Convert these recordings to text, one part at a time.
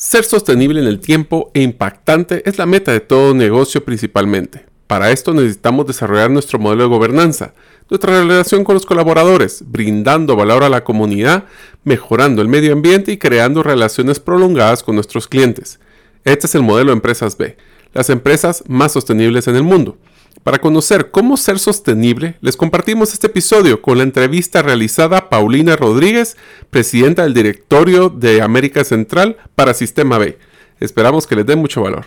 Ser sostenible en el tiempo e impactante es la meta de todo negocio principalmente. Para esto necesitamos desarrollar nuestro modelo de gobernanza, nuestra relación con los colaboradores, brindando valor a la comunidad, mejorando el medio ambiente y creando relaciones prolongadas con nuestros clientes. Este es el modelo de Empresas B, las empresas más sostenibles en el mundo. Para conocer cómo ser sostenible, les compartimos este episodio con la entrevista realizada Paulina Rodríguez, presidenta del directorio de América Central para Sistema B. Esperamos que les dé mucho valor.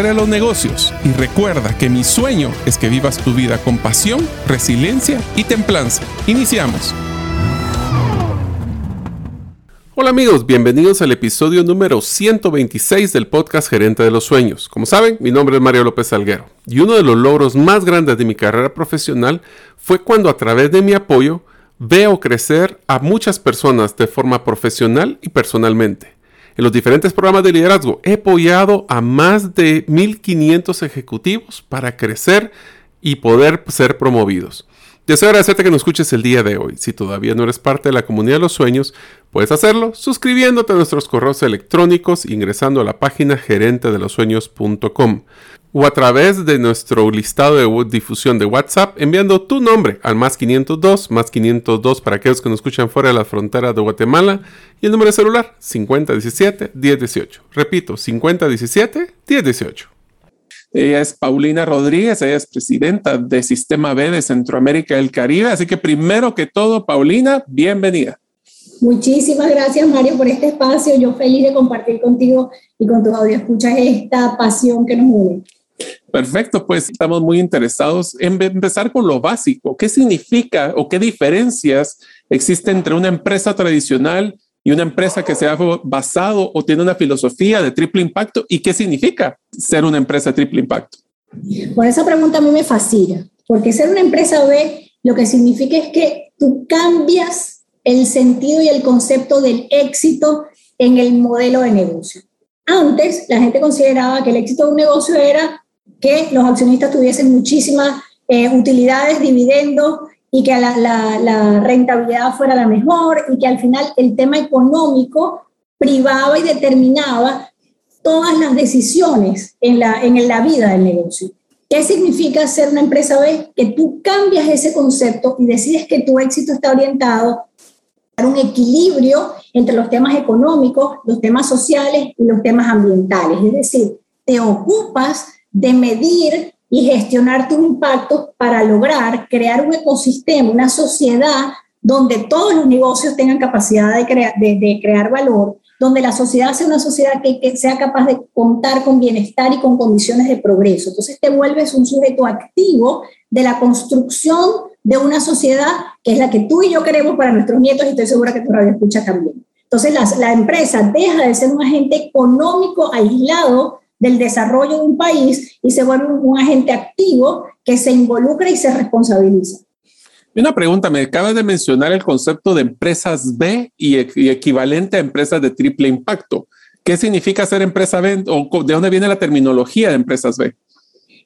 de los negocios y recuerda que mi sueño es que vivas tu vida con pasión, resiliencia y templanza. Iniciamos. Hola amigos, bienvenidos al episodio número 126 del podcast Gerente de los Sueños. Como saben, mi nombre es Mario López Salguero y uno de los logros más grandes de mi carrera profesional fue cuando a través de mi apoyo veo crecer a muchas personas de forma profesional y personalmente. En los diferentes programas de liderazgo he apoyado a más de 1.500 ejecutivos para crecer y poder ser promovidos. Deseo agradecerte que nos escuches el día de hoy. Si todavía no eres parte de la comunidad de los sueños, puedes hacerlo suscribiéndote a nuestros correos electrónicos ingresando a la página gerentedelosueños.com o a través de nuestro listado de difusión de WhatsApp enviando tu nombre al más 502, más 502 para aquellos que nos escuchan fuera de las fronteras de Guatemala y el número de celular 5017-1018. Repito, 5017-1018. Ella es Paulina Rodríguez, ella es presidenta de Sistema B de Centroamérica y el Caribe. Así que primero que todo, Paulina, bienvenida. Muchísimas gracias, Mario, por este espacio. Yo feliz de compartir contigo y con tus audio escuchas esta pasión que nos une. Perfecto, pues estamos muy interesados en empezar con lo básico. ¿Qué significa o qué diferencias existen entre una empresa tradicional y una empresa que se ha basado o tiene una filosofía de triple impacto? ¿Y qué significa ser una empresa de triple impacto? Por esa pregunta a mí me fascina, porque ser una empresa B lo que significa es que tú cambias el sentido y el concepto del éxito en el modelo de negocio. Antes, la gente consideraba que el éxito de un negocio era que los accionistas tuviesen muchísimas eh, utilidades, dividendos y que la, rentabilidad fuera la mejor y que al final el tema económico privaba y determinaba todas las decisiones en la, en la vida del negocio. ¿Qué significa ser una empresa B? Que tú cambias ese concepto y decides que tu éxito está orientado a un equilibrio entre los temas económicos, los temas sociales y los temas ambientales. Es decir, te ocupas de medir y gestionar tu impacto para lograr crear un ecosistema, una sociedad donde todos los negocios tengan capacidad de, de, crear valor, donde la sociedad sea una sociedad que, que, sea capaz de contar con bienestar y con condiciones de progreso. Entonces te vuelves un sujeto activo de la construcción de una sociedad que es la que tú y yo queremos para nuestros nietos y estoy segura que tú la escuchas también. Entonces la empresa deja de ser un agente económico aislado del desarrollo de un país y se vuelve un, agente activo que se involucra y se responsabiliza. Una pregunta, me acabas de mencionar el concepto de empresas B y, equivalente a empresas de triple impacto. ¿Qué significa ser empresa B o de dónde viene la terminología de empresas B?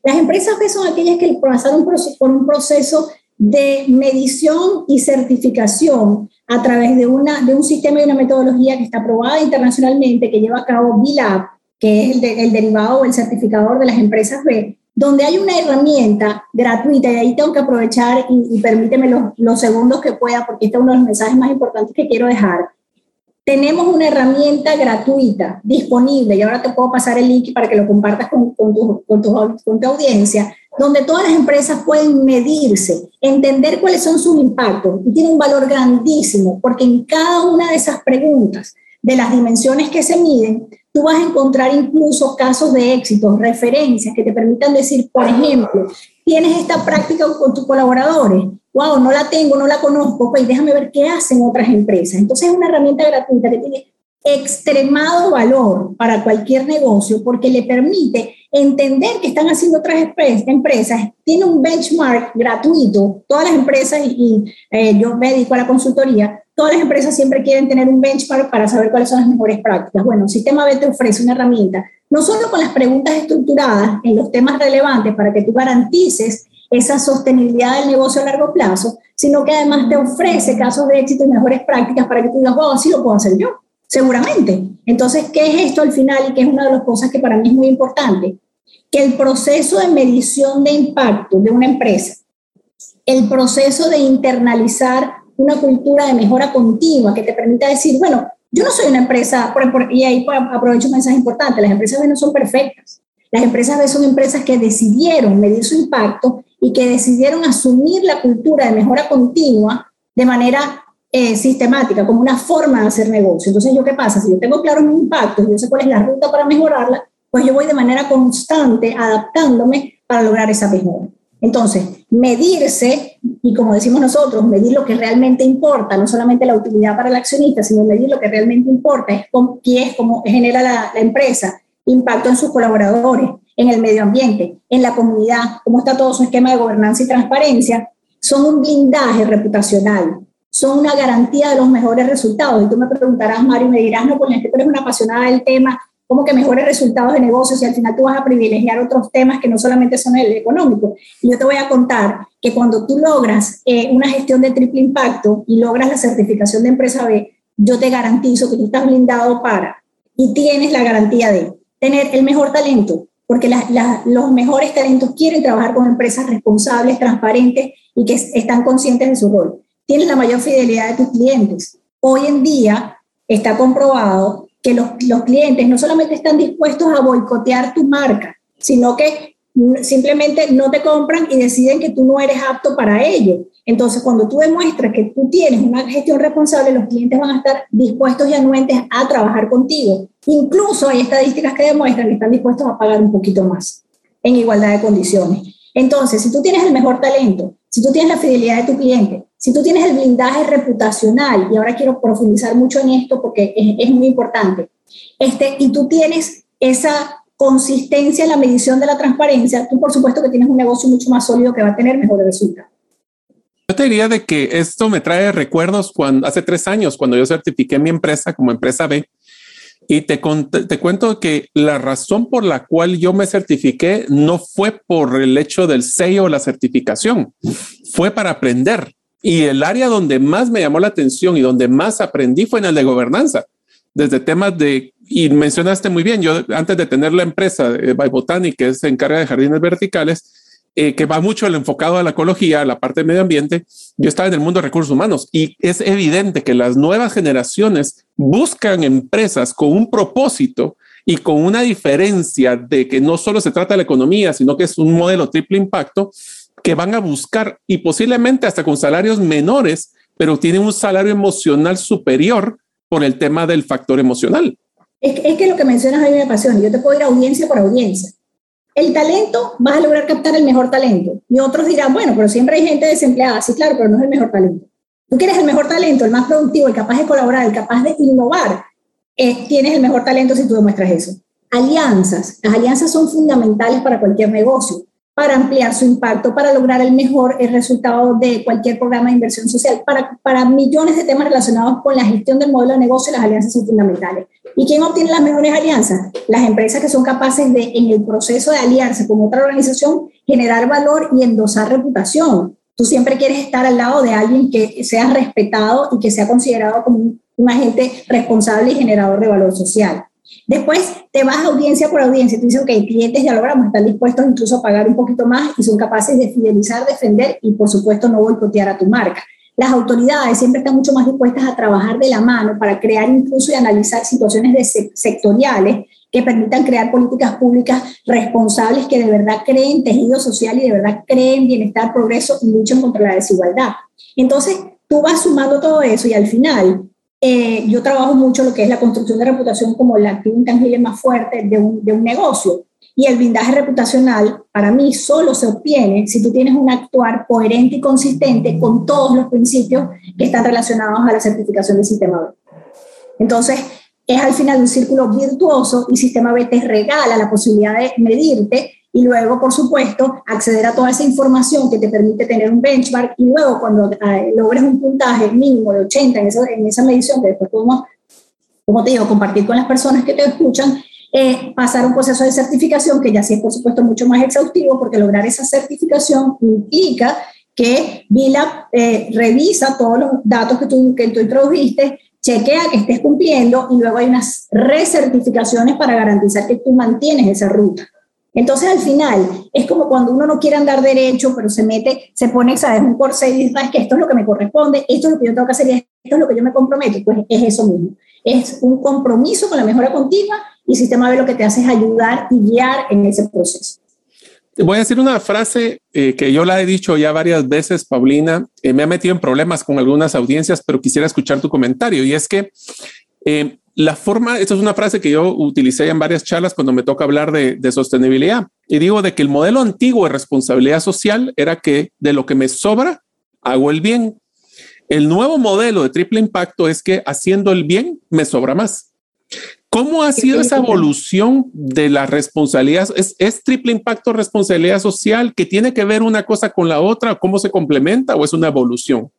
Las empresas B son aquellas que pasaron por un proceso de medición y certificación a través de, una, de un sistema y una metodología que está aprobada internacionalmente, que lleva a cabo BILAB, que es el, derivado o el certificador de las empresas B, donde hay una herramienta gratuita, y ahí tengo que aprovechar y, permíteme los, los, segundos que pueda, porque este es uno de los mensajes más importantes que quiero dejar. Tenemos una herramienta gratuita disponible, y ahora te puedo pasar el link para que lo compartas con, con, tu, con, tu, con tu audiencia, donde todas las empresas pueden medirse, entender cuáles son sus impactos, y tiene un valor grandísimo, porque en cada una de esas preguntas, de las dimensiones que se miden, tú vas a encontrar incluso casos de éxito, referencias que te permitan decir, por ejemplo, tienes esta práctica con tus colaboradores, wow, no la tengo, no la conozco, pues déjame ver qué hacen otras empresas. Entonces es una herramienta gratuita que tiene extremado valor para cualquier negocio porque le permite entender que están haciendo otras empresas, tiene un benchmark gratuito, todas las empresas, y, eh, yo me dedico a la consultoría, todas las empresas siempre quieren tener un benchmark para saber cuáles son las mejores prácticas. Bueno, Sistema B te ofrece una herramienta, no solo con las preguntas estructuradas en los temas relevantes para que tú garantices esa sostenibilidad del negocio a largo plazo, sino que además te ofrece casos de éxito y mejores prácticas para que tú digas, wow, así lo puedo hacer yo, seguramente. Entonces, ¿qué es esto al final? Y que es una de las cosas que para mí es muy importante, que el proceso de medición de impacto de una empresa, el proceso de internalizar una cultura de mejora continua que te permita decir, bueno, yo no soy una empresa, y ahí aprovecho un mensaje importante, las empresas B no son perfectas. Las empresas B son empresas que decidieron medir su impacto y que decidieron asumir la cultura de mejora continua de manera eh, sistemática, como una forma de hacer negocio. Entonces, ¿yo qué pasa? Si yo tengo claro mi impacto, yo sé cuál es la ruta para mejorarla, pues yo voy de manera constante adaptándome para lograr esa mejora. Entonces, medirse, y como decimos nosotros, medir lo que realmente importa, no solamente la utilidad para el accionista, sino medir lo que realmente importa, es qué es cómo genera la, empresa, impacto en sus colaboradores, en el medio ambiente, en la comunidad, cómo está todo su esquema de gobernanza y transparencia, son un blindaje reputacional, son una garantía de los mejores resultados. Y tú me preguntarás, Mario, me dirás, no, porque tú eres una apasionada del tema, como que mejores resultados de negocios y al final tú vas a privilegiar otros temas que no solamente son el económico. Y yo te voy a contar que cuando tú logras eh, una gestión de triple impacto y logras la certificación de empresa B, yo te garantizo que tú estás blindado para y tienes la garantía de tener el mejor talento, porque los mejores talentos quieren trabajar con empresas responsables, transparentes y que están conscientes de su rol. Tienes la mayor fidelidad de tus clientes. Hoy en día está comprobado que los, los clientes no solamente están dispuestos a boicotear tu marca, sino que simplemente no te compran y deciden que tú no eres apto para ello. Entonces, cuando tú demuestras que tú tienes una gestión responsable, los clientes van a estar dispuestos y anuentes a trabajar contigo. Incluso hay estadísticas que demuestran que están dispuestos a pagar un poquito más en igualdad de condiciones. Entonces, si tú tienes el mejor talento, si tú tienes la fidelidad de tu cliente, si tú tienes el blindaje reputacional, y ahora quiero profundizar mucho en esto porque es, muy importante, este, y tú tienes esa consistencia en la medición de la transparencia, tú por supuesto que tienes un negocio mucho más sólido que va a tener mejores resultados. Yo te diría de que esto me trae recuerdos cuando hace tres años, cuando yo certifiqué mi empresa como empresa B, y te, te cuento que la razón por la cual yo me certifiqué no fue por el hecho del sello o la certificación, fue para aprender. Y el área donde más me llamó la atención y donde más aprendí fue en el de gobernanza, desde temas de, y mencionaste muy bien, yo antes de tener la empresa eh, By Botanic, que se encarga de jardines verticales, eh, que va mucho el enfocado a la ecología, a la parte de medio ambiente, yo estaba en el mundo de recursos humanos. Y es evidente que las nuevas generaciones buscan empresas con un propósito y con una diferencia de que no solo se trata de la economía, sino que es un modelo triple impacto que van a buscar y posiblemente hasta con salarios menores, pero tienen un salario emocional superior por el tema del factor emocional. Es, es que lo que mencionas a mí me apasiona. Yo te puedo ir audiencia por audiencia. El talento, vas a lograr captar el mejor talento. Y otros dirán, bueno, pero siempre hay gente desempleada. Sí, claro, pero no es el mejor talento. Tú quieres el mejor talento, el más productivo, el capaz de colaborar, el capaz de innovar. Eh, tienes el mejor talento si tú demuestras eso. Alianzas. Las alianzas son fundamentales para cualquier negocio para ampliar su impacto, para lograr el mejor resultado de cualquier programa de inversión social. Para, para millones de temas relacionados con la gestión del modelo de negocio, las alianzas son fundamentales. ¿Y quién obtiene las mejores alianzas? Las empresas que son capaces de, en el proceso de aliarse con otra organización, generar valor y endosar reputación. Tú siempre quieres estar al lado de alguien que sea respetado y que sea considerado como un, un agente responsable y generador de valor social. Después te vas audiencia por audiencia, tú dices, ok, clientes ya logramos, están dispuestos incluso a pagar un poquito más y son capaces de fidelizar, defender y por supuesto no boicotear a tu marca. Las autoridades siempre están mucho más dispuestas a trabajar de la mano para crear incluso y analizar situaciones sectoriales que permitan crear políticas públicas responsables que de verdad creen tejido social y de verdad creen bienestar, progreso y luchen contra la desigualdad. Entonces, tú vas sumando todo eso y al final eh, yo trabajo mucho lo que es la construcción de reputación como el activo intangible más fuerte de un, de un negocio. Y el blindaje reputacional para mí solo se obtiene si tú tienes un actuar coherente y consistente con todos los principios que están relacionados a la certificación del sistema B. Entonces, es al final un círculo virtuoso y Sistema B te regala la posibilidad de medirte y luego, por supuesto, acceder a toda esa información que te permite tener un benchmark y luego cuando eh, logres un puntaje mínimo de 80 en, en esa medición que después podemos, como te digo, compartir con las personas que te escuchan, eh, pasar un proceso de certificación que ya sí es, por supuesto, mucho más exhaustivo porque lograr esa certificación implica que VILA eh, revisa todos los datos que tú, que tú introdujiste, chequea que estés cumpliendo y luego hay unas recertificaciones para garantizar que tú mantienes esa ruta. Entonces, al final, es como cuando uno no quiere andar derecho, pero se mete, se pone, ¿sabes? Un corsé y dice, que esto es lo que me corresponde, esto es lo que yo tengo que hacer y esto es lo que yo me comprometo. Pues es eso mismo. Es un compromiso con la mejora continua y Sistema B lo que te hace es ayudar y guiar en ese proceso. Te voy a decir una frase eh, que yo la he dicho ya varias veces, Paulina. Eh, me ha metido en problemas con algunas audiencias, pero quisiera escuchar tu comentario. Y es que eh, la forma, esta es una frase que yo utilicé en varias charlas cuando me toca hablar de, sostenibilidad y digo de que el modelo antiguo de responsabilidad social era que de lo que me sobra, hago el bien. El nuevo modelo de triple impacto es que haciendo el bien me sobra más. ¿Cómo ha sido esa evolución de la responsabilidad? ¿Es, ¿Es, triple impacto responsabilidad social que tiene que ver una cosa con la otra? ¿Cómo se complementa o es una evolución?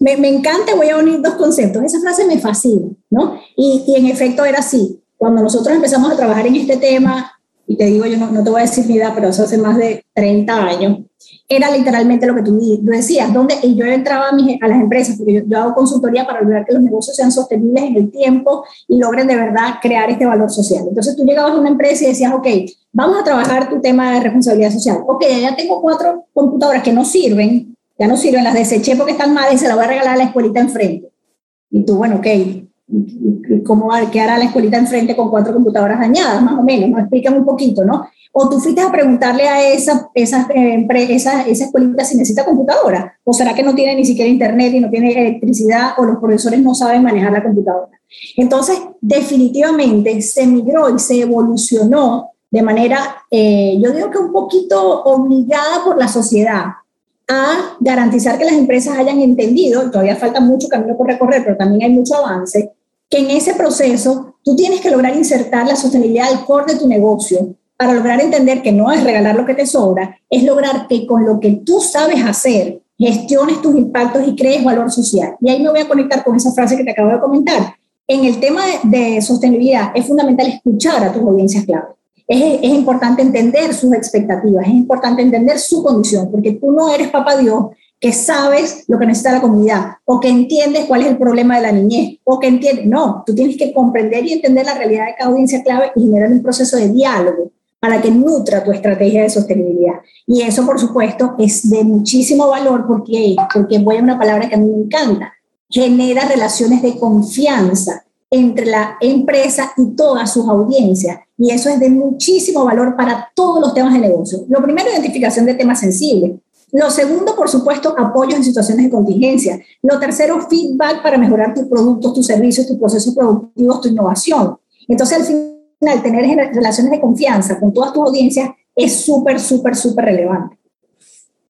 Me, me, encanta, voy a unir dos conceptos. Esa frase me fascina, ¿no? Y, y, en efecto era así. Cuando nosotros empezamos a trabajar en este tema, y te digo, yo no, no te voy a decir mi edad, pero eso hace más de 30 años, era literalmente lo que tú, decías, donde y yo entraba a, a las empresas, porque yo, hago consultoría para lograr que los negocios sean sostenibles en el tiempo y logren de verdad crear este valor social. Entonces tú llegabas a una empresa y decías, ok, vamos a trabajar tu tema de responsabilidad social. Ok, ya tengo cuatro computadoras que no sirven, ya no sirven, las deseché porque están malas y se las voy a regalar a la escuelita enfrente. Y tú, bueno, ok, ¿cómo qué hará la escuelita enfrente con cuatro computadoras dañadas, más o menos? ¿no? Explícame un poquito, ¿no? O tú fuiste a preguntarle a esa, esa, eh, esa, esa escuelita si necesita computadora, o será que no tiene ni siquiera internet y no tiene electricidad, o los profesores no saben manejar la computadora. Entonces, definitivamente se migró y se evolucionó de manera, eh, yo digo que un poquito obligada por la sociedad, a garantizar que las empresas hayan entendido, todavía falta mucho camino por recorrer, pero también hay mucho avance, que en ese proceso tú tienes que lograr insertar la sostenibilidad al core de tu negocio para lograr entender que no es regalar lo que te sobra, es lograr que con lo que tú sabes hacer, gestiones tus impactos y crees valor social. Y ahí me voy a conectar con esa frase que te acabo de comentar. En el tema de, de sostenibilidad es fundamental escuchar a tus audiencias clave es, es, importante entender sus expectativas, es importante entender su condición, porque tú no eres papá Dios que sabes lo que necesita la comunidad o que entiendes cuál es el problema de la niñez o que entiendes, no, tú tienes que comprender y entender la realidad de cada audiencia clave y generar un proceso de diálogo para que nutra tu estrategia de sostenibilidad. Y eso, por supuesto, es de muchísimo valor porque, porque voy a una palabra que a mí me encanta, genera relaciones de confianza entre la empresa y todas sus audiencias. Y eso es de muchísimo valor para todos los temas de negocio. Lo primero, identificación de temas sensibles. Lo segundo, por supuesto, apoyo en situaciones de contingencia. Lo tercero, feedback para mejorar tus productos, tus servicios, tus procesos productivos, tu innovación. Entonces, al final, tener relaciones de confianza con todas tus audiencias es súper, súper, súper relevante.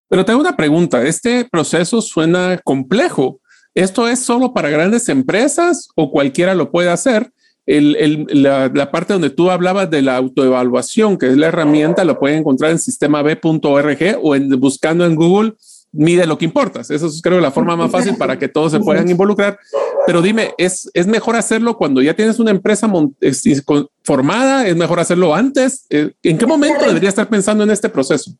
Pero tengo una pregunta. Este proceso suena complejo. ¿Esto es solo para grandes empresas o cualquiera lo puede hacer? La, parte donde tú hablabas de la autoevaluación, que es la herramienta, lo pueden encontrar en sistemab.org o en, buscando en Google, mide lo que importas. Eso es creo la forma más fácil para que todos se puedan involucrar. Pero dime, ¿es, ¿es mejor hacerlo cuando ya tienes una empresa formada? ¿Es mejor hacerlo antes? Eh, ¿En qué momento debería estar pensando en este proceso?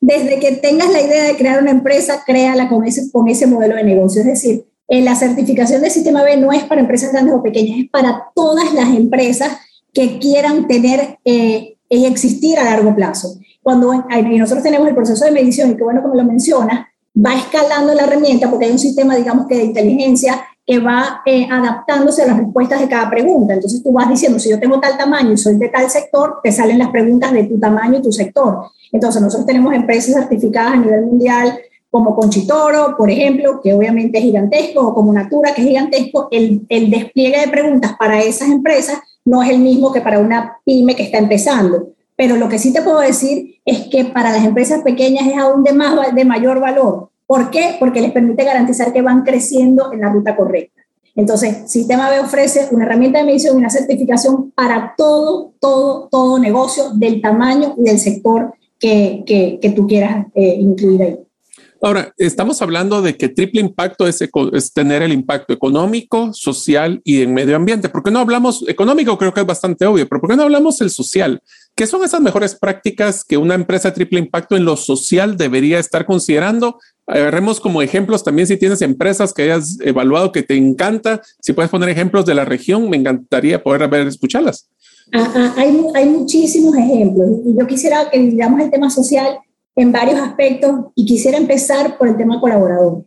Desde que tengas la idea de crear una empresa, créala con ese, con ese modelo de negocio. Es decir, la certificación del sistema B no es para empresas grandes o pequeñas, es para todas las empresas que quieran tener eh, y existir a largo plazo. Cuando y nosotros tenemos el proceso de medición, y que bueno, como lo menciona, va escalando la herramienta porque hay un sistema, digamos que de inteligencia que va eh, adaptándose a las respuestas de cada pregunta. Entonces tú vas diciendo, si yo tengo tal tamaño y soy de tal sector, te salen las preguntas de tu tamaño y tu sector. Entonces nosotros tenemos empresas certificadas a nivel mundial como Conchitoro, por ejemplo, que obviamente es gigantesco, o como Natura, que es gigantesco, el, el despliegue de preguntas para esas empresas no es el mismo que para una pyme que está empezando. Pero lo que sí te puedo decir es que para las empresas pequeñas es aún de, más, de mayor valor. ¿Por qué? Porque les permite garantizar que van creciendo en la ruta correcta. Entonces, Sistema B ofrece una herramienta de medición y una certificación para todo, todo, todo negocio del tamaño y del sector que, que, que tú quieras eh, incluir ahí. Ahora, estamos hablando de que triple impacto es, tener el impacto económico, social y en medio ambiente. ¿Por qué no hablamos económico? Creo que es bastante obvio, pero ¿por qué no hablamos el social? ¿Qué son esas mejores prácticas que una empresa de triple impacto en lo social debería estar considerando? Agarremos como ejemplos también si tienes empresas que hayas evaluado que te encanta, si puedes poner ejemplos de la región, me encantaría poder ver, escucharlas. Ah, ah, hay, hay muchísimos ejemplos y yo quisiera que digamos el tema social en varios aspectos y quisiera empezar por el tema colaborador.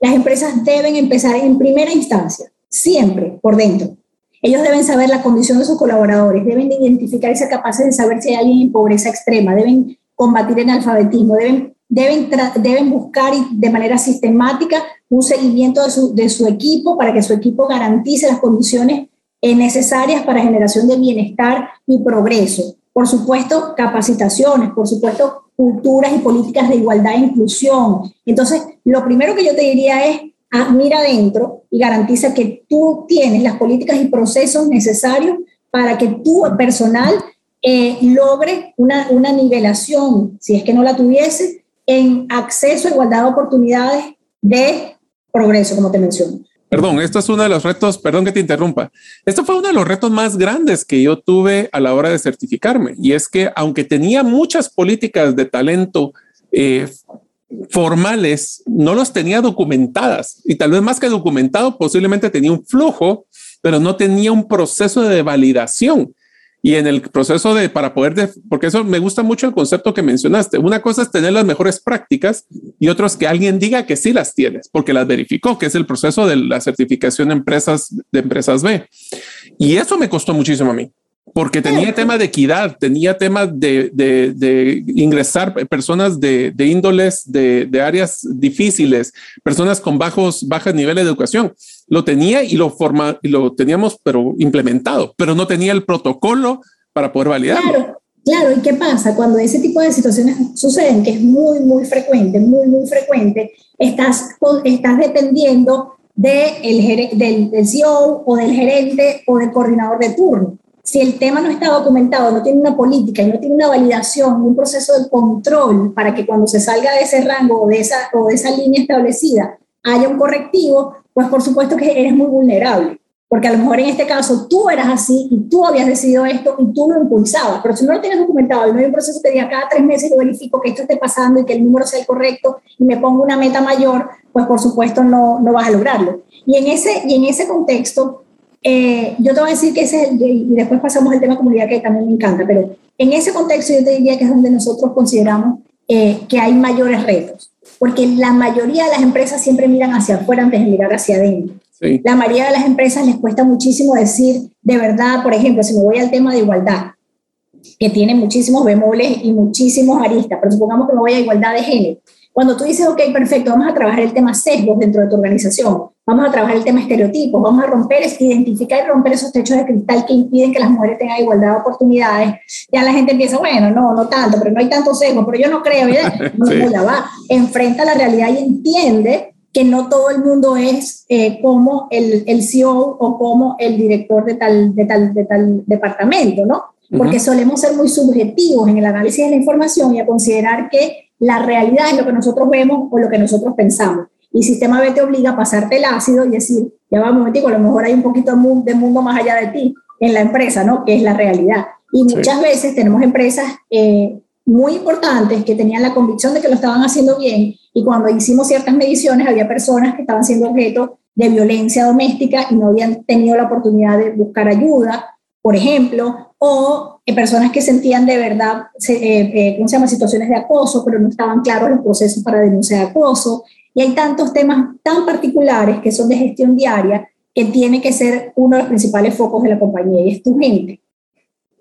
Las empresas deben empezar en primera instancia, siempre por dentro. Ellos deben saber la condición de sus colaboradores, deben identificar esa capacidad de saber si hay alguien en pobreza extrema, deben combatir el analfabetismo, deben, deben, deben buscar de manera sistemática un seguimiento de su, de su equipo para que su equipo garantice las condiciones necesarias para generación de bienestar y progreso. Por supuesto, capacitaciones, por supuesto, culturas y políticas de igualdad e inclusión. Entonces, lo primero que yo te diría es, ah, mira adentro y garantiza que tú tienes las políticas y procesos necesarios para que tu personal eh, logre una, una nivelación, si es que no la tuviese, en acceso a igualdad de oportunidades de progreso, como te menciono. Perdón, esto es uno de los retos, perdón que te interrumpa. Esto fue uno de los retos más grandes que yo tuve a la hora de certificarme. Y es que aunque tenía muchas políticas de talento eh, formales, no los tenía documentadas. Y tal vez más que documentado, posiblemente tenía un flujo, pero no tenía un proceso de validación. Y en el proceso de, para poder, porque eso me gusta mucho el concepto que mencionaste. Una cosa es tener las mejores prácticas y otro es que alguien diga que sí las tienes, porque las verificó, que es el proceso de la certificación de empresas, de empresas B. Y eso me costó muchísimo a mí porque tenía tema de equidad, tenía tema de, de, ingresar personas de, de índoles de, áreas difíciles, personas con bajos, bajos niveles de educación. Lo tenía y lo, forma, y lo teníamos, pero implementado, pero no tenía el protocolo para poder validarlo. Claro, claro. ¿Y qué pasa? Cuando ese tipo de situaciones suceden, que es muy, muy frecuente, muy, muy frecuente, estás, estás dependiendo de el, del, del CEO o del gerente o del coordinador de turno si el tema no está documentado, no tiene una política y no tiene una validación, un proceso de control para que cuando se salga de ese rango o de esa, o de esa línea establecida haya un correctivo, pues por supuesto que eres muy vulnerable. Porque a lo mejor en este caso tú eras así y tú habías decidido esto y tú lo impulsabas, pero si no lo tienes documentado y no hay un proceso que diga cada tres meses yo verifico que esto esté pasando y que el número sea el correcto y me pongo una meta mayor, pues por supuesto no, no vas a lograrlo. Y en ese, en ese contexto, eh, yo te voy a decir que ese es el, y después pasamos al tema comunidad que también me encanta, pero en ese contexto yo te diría que es donde nosotros consideramos eh, que hay mayores retos, porque la mayoría de las empresas siempre miran hacia afuera antes de mirar hacia adentro. La mayoría de las empresas les cuesta muchísimo decir, de verdad, por ejemplo, si me voy al tema de igualdad, que tiene muchísimos bemoles y muchísimos aristas, pero supongamos que me voy a igualdad de género. Cuando tú dices, ok, perfecto, vamos a trabajar el tema sesgos dentro de tu organización, vamos a trabajar el tema estereotipos, vamos a romper, identificar y romper esos techos de cristal que impiden que las mujeres tengan igualdad de oportunidades, ya la gente empieza, bueno, no, no tanto, pero no hay tanto sesgo, pero yo no creo, ¿verdad? No, ya va, enfrenta la realidad y entiende que no todo el mundo es eh, como el, el CEO o como el director de tal, de tal, de tal departamento, ¿no? Porque solemos ser muy subjetivos en el análisis de la información y a considerar que la realidad es lo que nosotros vemos o lo que nosotros pensamos. Y sistema B te obliga a pasarte el ácido y decir, ya va un momentico, a lo mejor hay un poquito de mundo más allá de ti en la empresa, ¿no? Que es la realidad. Y muchas veces tenemos empresas eh, muy importantes que tenían la convicción de que lo estaban haciendo bien y cuando hicimos ciertas mediciones había personas que estaban siendo objeto de violencia doméstica y no habían tenido la oportunidad de buscar ayuda por ejemplo, o personas que sentían de verdad, eh, ¿cómo se llama?, situaciones de acoso, pero no estaban claros los procesos para denunciar acoso. Y hay tantos temas tan particulares que son de gestión diaria que tiene que ser uno de los principales focos de la compañía y es tu gente.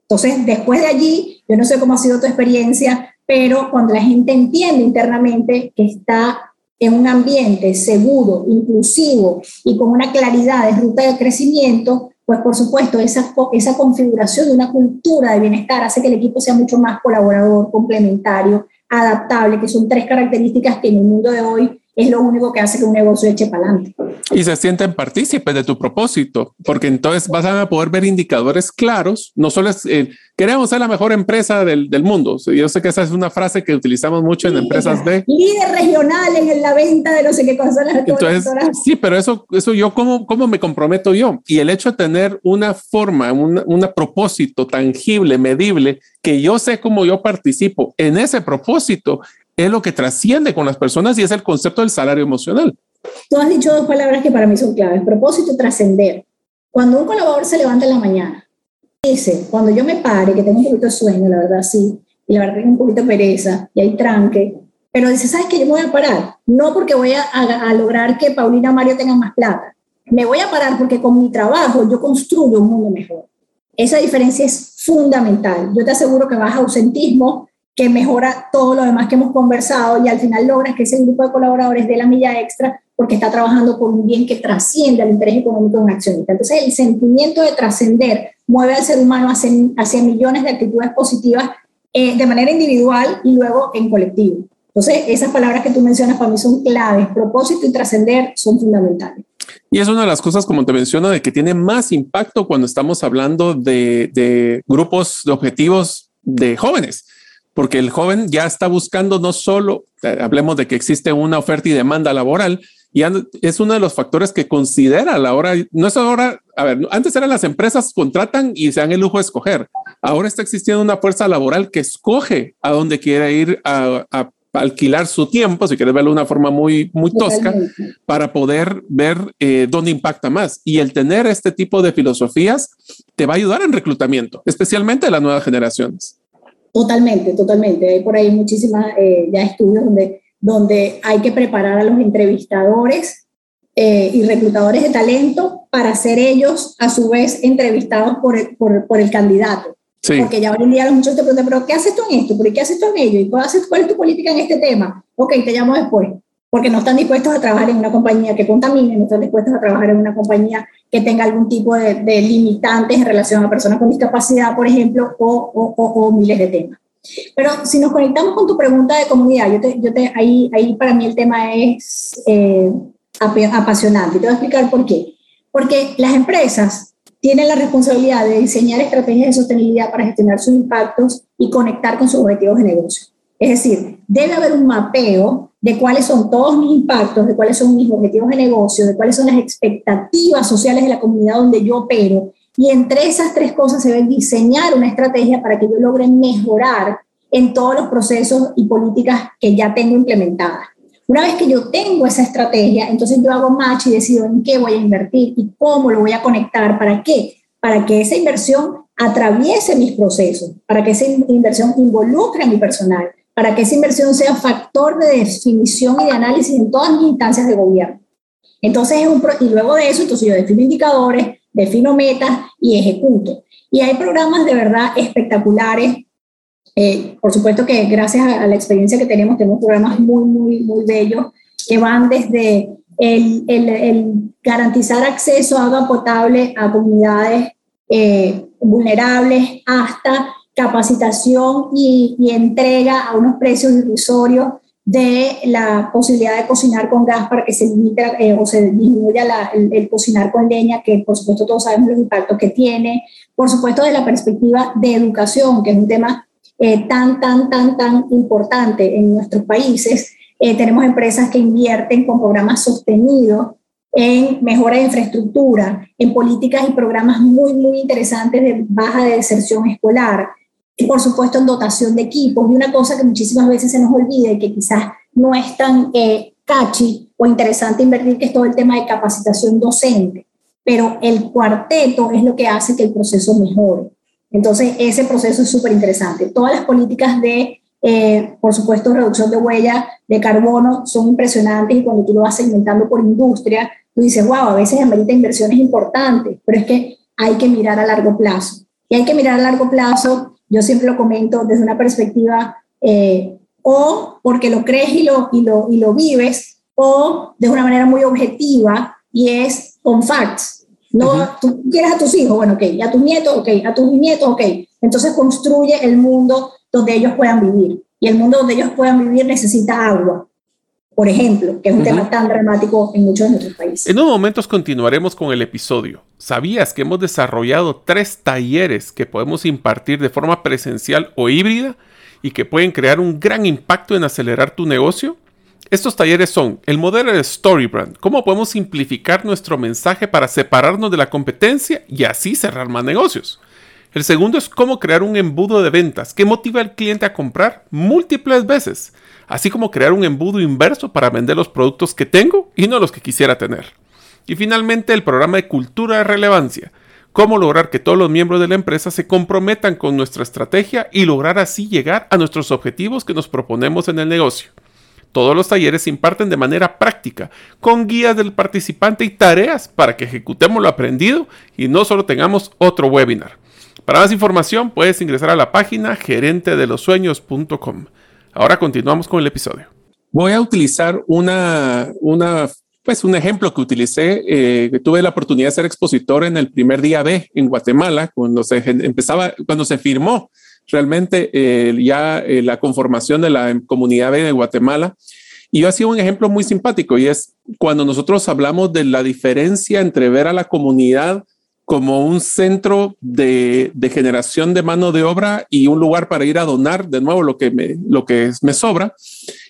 Entonces, después de allí, yo no sé cómo ha sido tu experiencia, pero cuando la gente entiende internamente que está en un ambiente seguro, inclusivo y con una claridad de ruta de crecimiento, pues por supuesto esa, esa configuración de una cultura de bienestar hace que el equipo sea mucho más colaborador, complementario, adaptable, que son tres características que en el mundo de hoy es lo único que hace que un negocio eche para adelante. Y se sienten partícipes de tu propósito, porque entonces vas a poder ver indicadores claros, no solo es, eh, queremos ser la mejor empresa del, del, mundo. Yo sé que esa es una frase que utilizamos mucho en empresas B. Líder regional en la venta de no sé qué cosas. Entonces, sí, pero eso, eso yo, ¿cómo, ¿cómo me comprometo yo? Y el hecho de tener una forma, un propósito tangible, medible, que yo sé cómo yo participo en ese propósito, es lo que trasciende con las personas y es el concepto del salario emocional. Tú has dicho dos palabras que para mí son claves, propósito y trascender. Cuando un colaborador se levanta en la mañana, dice, cuando yo me pare, que tengo un poquito de sueño, la verdad sí, y la verdad tengo un poquito de pereza y hay tranque, pero dice, ¿sabes qué? Yo me voy a parar, no porque voy a, a lograr que Paulina Mario tenga más plata, me voy a parar porque con mi trabajo yo construyo un mundo mejor. Esa diferencia es fundamental. Yo te aseguro que vas a ausentismo, que mejora todo lo demás que hemos conversado y al final logras que ese grupo de colaboradores dé la milla extra porque está trabajando por un bien que trasciende al interés económico de un accionista. Entonces, el sentimiento de trascender mueve al ser humano hacia, hacia millones de actitudes positivas eh, de manera individual y luego en colectivo. Entonces, esas palabras que tú mencionas para mí son claves. Propósito y trascender son fundamentales. Y es una de las cosas, como te menciono, de que tiene más impacto cuando estamos hablando de, de grupos de objetivos de jóvenes porque el joven ya está buscando no solo, eh, hablemos de que existe una oferta y demanda laboral, y es uno de los factores que considera a la hora, no es ahora, a ver, antes eran las empresas contratan y se dan el lujo de escoger. Ahora está existiendo una fuerza laboral que escoge a dónde quiere ir a, alquilar su tiempo, si quieres verlo de una forma muy, muy tosca, para poder ver eh, dónde impacta más. Y el tener este tipo de filosofías te va a ayudar en reclutamiento, especialmente de las nuevas generaciones. Totalmente, totalmente. Hay por ahí muchísimas eh, ya estudios donde, donde hay que preparar a los entrevistadores eh, y reclutadores de talento para ser ellos a su vez entrevistados por el, por, por el candidato. Porque ya hoy en día los muchachos te preguntan, pero ¿qué haces tú en esto? ¿Pero qué haces tú en ello? ¿Y cuál, haces, cuál es tu política en este tema? Ok, te llamo después. Porque no están dispuestos a trabajar en una compañía que contamine, no están dispuestos a trabajar en una compañía que tenga algún tipo de, limitantes en relación a personas con discapacidad, por ejemplo, o, o, miles de temas. Pero si nos conectamos con tu pregunta de comunidad, yo te, yo te, ahí, ahí para mí el tema es eh, apasionante. Te voy a explicar por qué. Porque las empresas tienen la responsabilidad de diseñar estrategias de sostenibilidad para gestionar sus impactos y conectar con sus objetivos de negocio. Es decir, debe haber un mapeo de cuáles son todos mis impactos, de cuáles son mis objetivos de negocio, de cuáles son las expectativas sociales de la comunidad donde yo opero. Y entre esas tres cosas se debe diseñar una estrategia para que yo logre mejorar en todos los procesos y políticas que ya tengo implementadas. Una vez que yo tengo esa estrategia, entonces yo hago match y decido en qué voy a invertir y cómo lo voy a conectar, para qué, para que esa inversión atraviese mis procesos, para que esa inversión involucre a mi personal, para que esa inversión sea factor de definición y de análisis en todas mis instancias de gobierno. Entonces, es un y luego de eso, entonces yo defino indicadores, defino metas y ejecuto. Y hay programas de verdad espectaculares. Eh, por supuesto que gracias a, la experiencia que tenemos, tenemos programas muy, muy, muy bellos que van desde el garantizar acceso a agua potable a comunidades eh, vulnerables hasta capacitación y, entrega a unos precios irrisorios de la posibilidad de cocinar con gas para que se limite eh, o se disminuya el, cocinar con leña, que por supuesto todos sabemos los impactos que tiene, por supuesto de la perspectiva de educación, que es un tema eh, tan, tan, tan, tan importante en nuestros países. Eh, tenemos empresas que invierten con programas sostenidos en mejora de infraestructura, en políticas y programas muy, muy interesantes de baja de deserción escolar, y por supuesto en dotación de equipos. Y una cosa que muchísimas veces se nos olvida y que quizás no es tan eh, catchy o interesante invertir, que es todo el tema de capacitación docente. pero el cuarteto es lo que hace que el proceso mejore. Entonces, ese proceso es súper interesante. Todas las políticas de, eh, por supuesto, reducción de huella de carbono son impresionantes y cuando tú lo vas segmentando por industria, tú dices, wow, a veces amerita inversiones importantes, pero es que hay que mirar a largo plazo. Y hay que mirar a largo plazo, yo siempre lo comento desde una perspectiva eh, o porque lo crees y lo, y, lo, y lo vives, o de una manera muy objetiva y es con facts. No, tú quieres a tus hijos, bueno, ok, a tus nietos, ok, a tus nietos, ok. Entonces construye el mundo donde ellos puedan vivir. Y el mundo donde ellos puedan vivir necesita agua, por ejemplo, que es un tema tan dramático en muchos de nuestros países. En unos momentos continuaremos con el episodio. ¿Sabías que hemos desarrollado tres talleres que podemos impartir de forma presencial o híbrida y que pueden crear un gran impacto en acelerar tu negocio? Estos talleres son el modelo de Storybrand, cómo podemos simplificar nuestro mensaje para separarnos de la competencia y así cerrar más negocios. El segundo es cómo crear un embudo de ventas que motiva al cliente a comprar múltiples veces, así como crear un embudo inverso para vender los productos que tengo y no los que quisiera tener. Y finalmente el programa de cultura de relevancia, cómo lograr que todos los miembros de la empresa se comprometan con nuestra estrategia y lograr así llegar a nuestros objetivos que nos proponemos en el negocio. Todos los talleres se imparten de manera práctica, con guías del participante y tareas para que ejecutemos lo aprendido y no solo tengamos otro webinar. Para más información puedes ingresar a la página gerentedelosueños.com. Ahora continuamos con el episodio. Voy a utilizar una, una pues un ejemplo que utilicé, eh, que tuve la oportunidad de ser expositor en el primer día B en Guatemala, cuando se empezaba, cuando se firmó realmente eh, ya eh, la conformación de la comunidad B de Guatemala. Y yo hacía un ejemplo muy simpático y es cuando nosotros hablamos de la diferencia entre ver a la comunidad como un centro de, generación de mano de obra y un lugar para ir a donar de nuevo lo que me, lo que me sobra.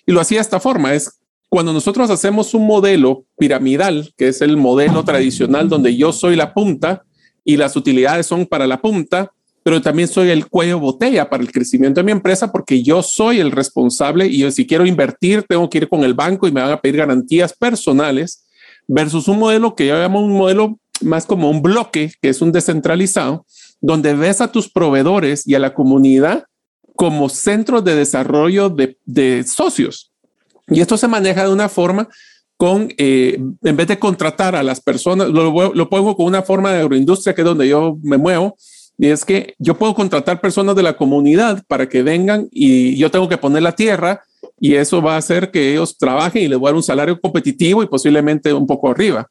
Y lo hacía de esta forma, es cuando nosotros hacemos un modelo piramidal, que es el modelo tradicional donde yo soy la punta y las utilidades son para la punta, pero también soy el cuello botella para el crecimiento de mi empresa porque yo soy el responsable y si quiero invertir tengo que ir con el banco y me van a pedir garantías personales versus un modelo que yo llamo un modelo más como un bloque, que es un descentralizado, donde ves a tus proveedores y a la comunidad como centros de desarrollo de, socios. Y esto se maneja de una forma con, eh, en vez de contratar a las personas, lo, lo pongo con una forma de agroindustria, que es donde yo me muevo, y es que yo puedo contratar personas de la comunidad para que vengan y yo tengo que poner la tierra y eso va a hacer que ellos trabajen y les voy a dar un salario competitivo y posiblemente un poco arriba.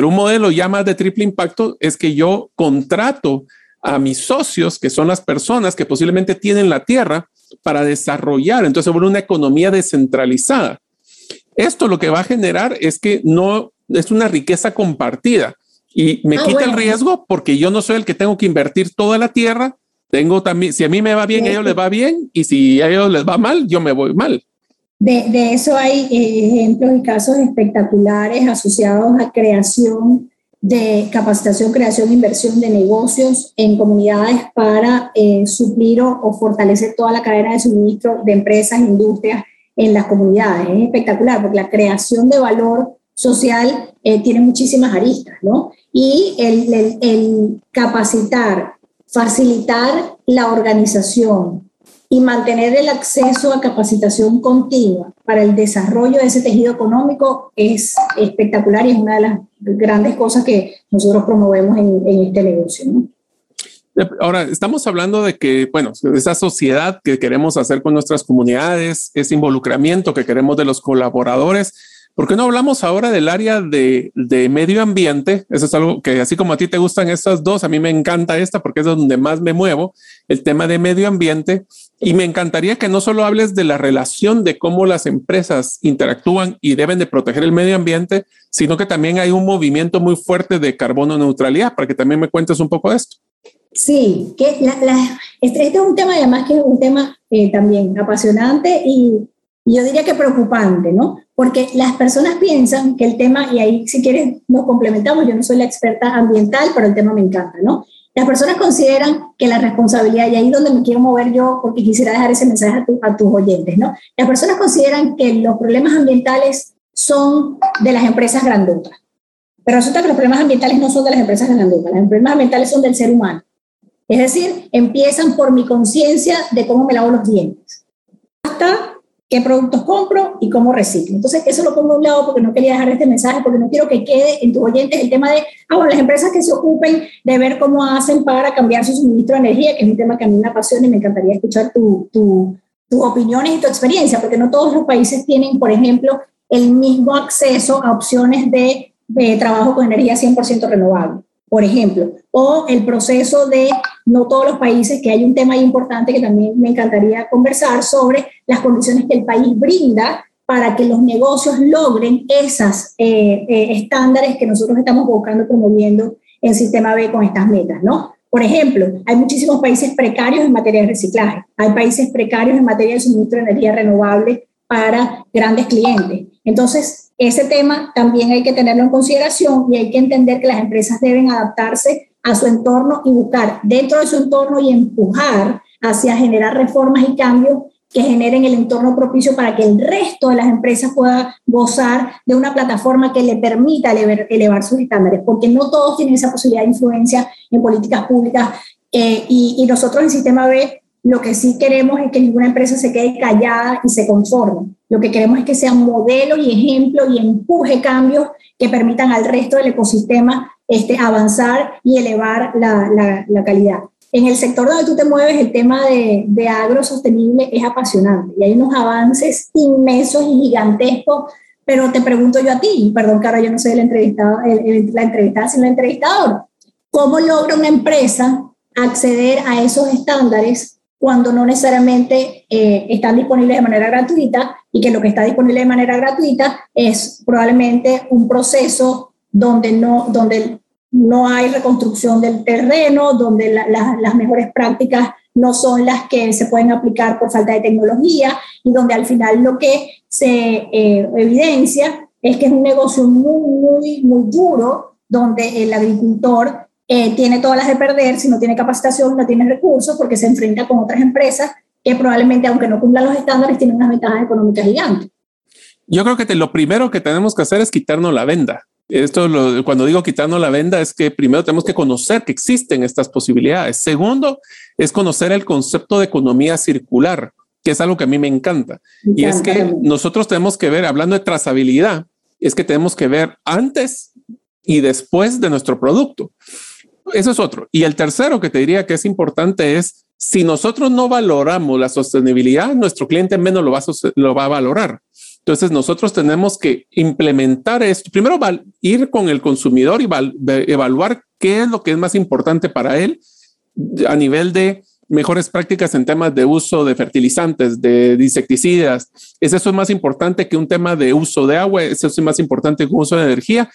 Pero un modelo ya más de triple impacto es que yo contrato a mis socios, que son las personas que posiblemente tienen la tierra, para desarrollar. Entonces, vuelve una economía descentralizada. Esto lo que va a generar es que no es una riqueza compartida y me ah, quita el riesgo porque yo no soy el que tengo que invertir toda la tierra. Tengo también, si a mí me va bien, a ellos les va bien, y si a ellos les va mal, yo me voy mal. De, eso hay eh, ejemplos y casos espectaculares asociados a creación de capacitación, creación, inversión de negocios en comunidades para eh, suplir o, fortalecer toda la cadena de suministro de empresas, industrias en las comunidades. Es espectacular porque la creación de valor social eh, tiene muchísimas aristas, ¿no? Y el, capacitar, facilitar la organización y mantener el acceso a capacitación continua para el desarrollo de ese tejido económico es espectacular y es una de las grandes cosas que nosotros promovemos en, en este negocio. ¿no? Ahora, estamos hablando de que, bueno, esa sociedad que queremos hacer con nuestras comunidades, ese involucramiento que queremos de los colaboradores, ¿Por qué no hablamos ahora del área de, medio ambiente? Eso es algo que así como a ti te gustan estas dos, a mí me encanta esta porque es donde más me muevo, el tema de medio ambiente. Y me encantaría que no solo hables de la relación de cómo las empresas interactúan y deben de proteger el medio ambiente, sino que también hay un movimiento muy fuerte de carbono neutralidad, para que también me cuentes un poco de esto. Sí, que este, este, es un tema además que es un tema eh, también apasionante y yo diría que preocupante, ¿no? Porque las personas piensan que el tema, y ahí si quieres nos complementamos, yo no soy la experta ambiental, pero el tema me encanta, ¿no? Las personas consideran que la responsabilidad, y ahí es donde me quiero mover yo, porque quisiera dejar ese mensaje a, tus oyentes, ¿no? Las personas consideran que los problemas ambientales son de las empresas grandotas. Pero resulta que los problemas ambientales no son de las empresas grandotas, los problemas ambientales son del ser humano. Es decir, empiezan por mi conciencia de cómo me lavo los dientes, hasta qué productos compro y cómo reciclo. Entonces, eso lo pongo a un lado porque no quería dejar este mensaje, porque no quiero que quede en tus oyentes el tema de, ah, bueno, las empresas que se ocupen de ver cómo hacen para cambiar su suministro de energía, que es un tema que a mí me apasiona y me encantaría escuchar tu, tu, tus opiniones y tu experiencia, porque no todos los países tienen, por ejemplo, el mismo acceso a opciones de, de trabajo con energía 100% renovable por ejemplo, o el proceso de no todos los países, que hay un tema importante que también me encantaría conversar sobre las condiciones que el país brinda para que los negocios logren esas eh, eh, estándares que nosotros estamos buscando promoviendo en Sistema B con estas metas, ¿no? Por ejemplo, hay muchísimos países precarios en materia de reciclaje, hay países precarios en materia de suministro de energía renovable para grandes clientes. Entonces, ese tema también hay que tenerlo en consideración y hay que entender que las empresas deben adaptarse a su entorno y buscar dentro de su entorno y empujar hacia generar reformas y cambios que generen el entorno propicio para que el resto de las empresas pueda gozar de una plataforma que le permita elevar, sus estándares, porque no todos tienen esa posibilidad de influencia en políticas públicas eh, y, y nosotros en Sistema B lo que sí queremos es que ninguna empresa se quede callada y se conforme. Lo que queremos es que sea modelo y ejemplo y empuje cambios que permitan al resto del ecosistema este, avanzar y elevar la, la, calidad. En el sector donde tú te mueves, el tema de, de agro sostenible es apasionante y hay unos avances inmensos y gigantescos, pero te pregunto yo a ti, perdón, cara, yo no soy el entrevistado, la entrevistada, sino el entrevistador, ¿cómo logra una empresa acceder a esos estándares cuando no necesariamente eh, están disponibles de manera gratuita y que lo que está disponible de manera gratuita es probablemente un proceso donde no, donde no hay reconstrucción del terreno, donde las mejores prácticas no son las que se pueden aplicar por falta de tecnología y donde al final lo que se eh, evidencia es que es un negocio muy, muy, muy duro, donde el agricultor eh, tiene todas las de perder si no tiene capacitación, no tiene recursos, porque se enfrenta con otras empresas que probablemente, aunque no cumplan los estándares, tienen unas ventajas económicas gigantes. Yo creo que lo primero que tenemos que hacer es quitarnos la venda. Esto, cuando digo quitarnos la venda, es que primero tenemos que conocer que existen estas posibilidades. Segundo, es conocer el concepto de economía circular, que es algo que a mí me encanta. Y es que nosotros tenemos que ver, hablando de trazabilidad, es que tenemos que ver antes y después de nuestro producto. Eso es otro. Y el tercero que te diría que es importante es, si nosotros no valoramos la sostenibilidad, nuestro cliente menos lo va a, lo va a valorar. Entonces nosotros tenemos que implementar esto. Primero ir con el consumidor y evaluar qué es lo que es más importante para él a nivel de mejores prácticas en temas de uso de fertilizantes, de insecticidas. ¿Es eso más importante que un tema de uso de agua? ¿Es eso más importante que un uso de energía?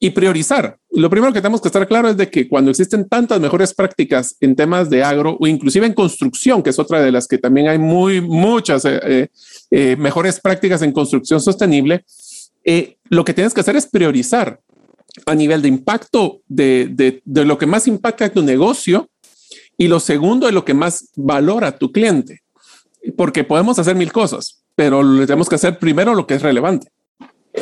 y priorizar. Lo primero que tenemos que estar claro es de que cuando existen tantas mejores prácticas en temas de agro o inclusive en construcción, que es otra de las que también hay muy muchas eh, eh, eh, mejores prácticas en construcción sostenible, lo que tienes que hacer es priorizar a nivel de impacto de, lo que más impacta tu negocio y lo segundo es lo que más valora tu cliente, porque podemos hacer mil cosas, pero tenemos que hacer primero lo que es relevante.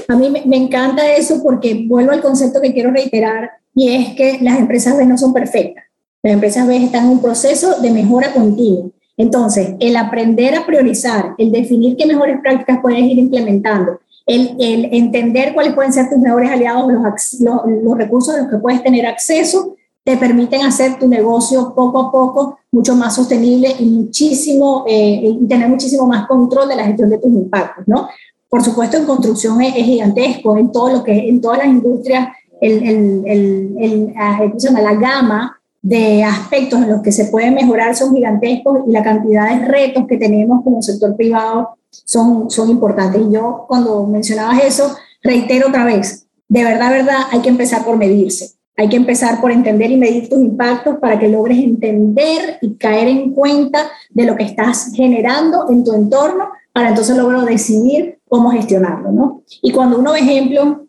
A mí me, encanta eso porque vuelvo al concepto que quiero reiterar y es que las empresas B no son perfectas. Las empresas B están en un proceso de mejora continua. Entonces, el aprender a priorizar, el definir qué mejores prácticas puedes ir implementando, el, entender cuáles pueden ser tus mejores aliados, los, recursos a los que puedes tener acceso, te permiten hacer tu negocio poco a poco mucho más sostenible y muchísimo, eh, y tener muchísimo más control de la gestión de tus impactos, ¿no? Por supuesto, en construcción es, gigantesco, en todo lo que en todas las industrias, el, el, el, ah, la gama de aspectos en los que se puede mejorar son gigantescos y la cantidad de retos que tenemos como sector privado son, son importantes. Y yo cuando mencionabas eso, reitero otra vez, de verdad, verdad, hay que empezar por medirse. Hay que empezar por entender y medir tus impactos para que logres entender y caer en cuenta de lo que estás generando en tu entorno para entonces lograr decidir cómo gestionarlo, ¿no? Y cuando uno ejemplo,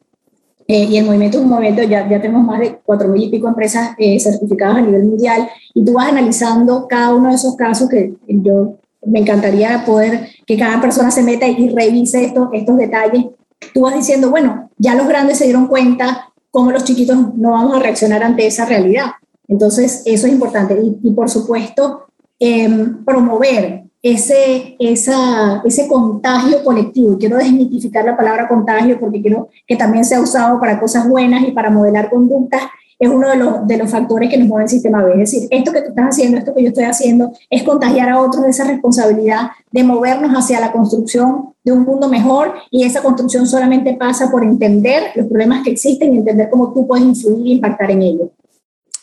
eh, y el movimiento es un movimiento, ya, ya tenemos más de cuatro mil y pico empresas eh, certificadas a nivel mundial, y tú vas analizando cada uno de esos casos que yo me encantaría poder que cada persona se meta y revise estos, estos detalles. Tú vas diciendo, bueno, ya los grandes se dieron cuenta cómo los chiquitos no vamos a reaccionar ante esa realidad. Entonces, eso es importante. Y, por supuesto, em, promover ese, ese contagio colectivo. Quiero desmitificar la palabra contagio porque quiero que también sea usado para cosas buenas y para modelar conductas es uno de los, de los factores que nos mueve el sistema B. Es decir, esto que tú estás haciendo, esto que yo estoy haciendo, es contagiar a otros de esa responsabilidad de movernos hacia la construcción de un mundo mejor y esa construcción solamente pasa por entender los problemas que existen y entender cómo tú puedes influir e impactar en ellos.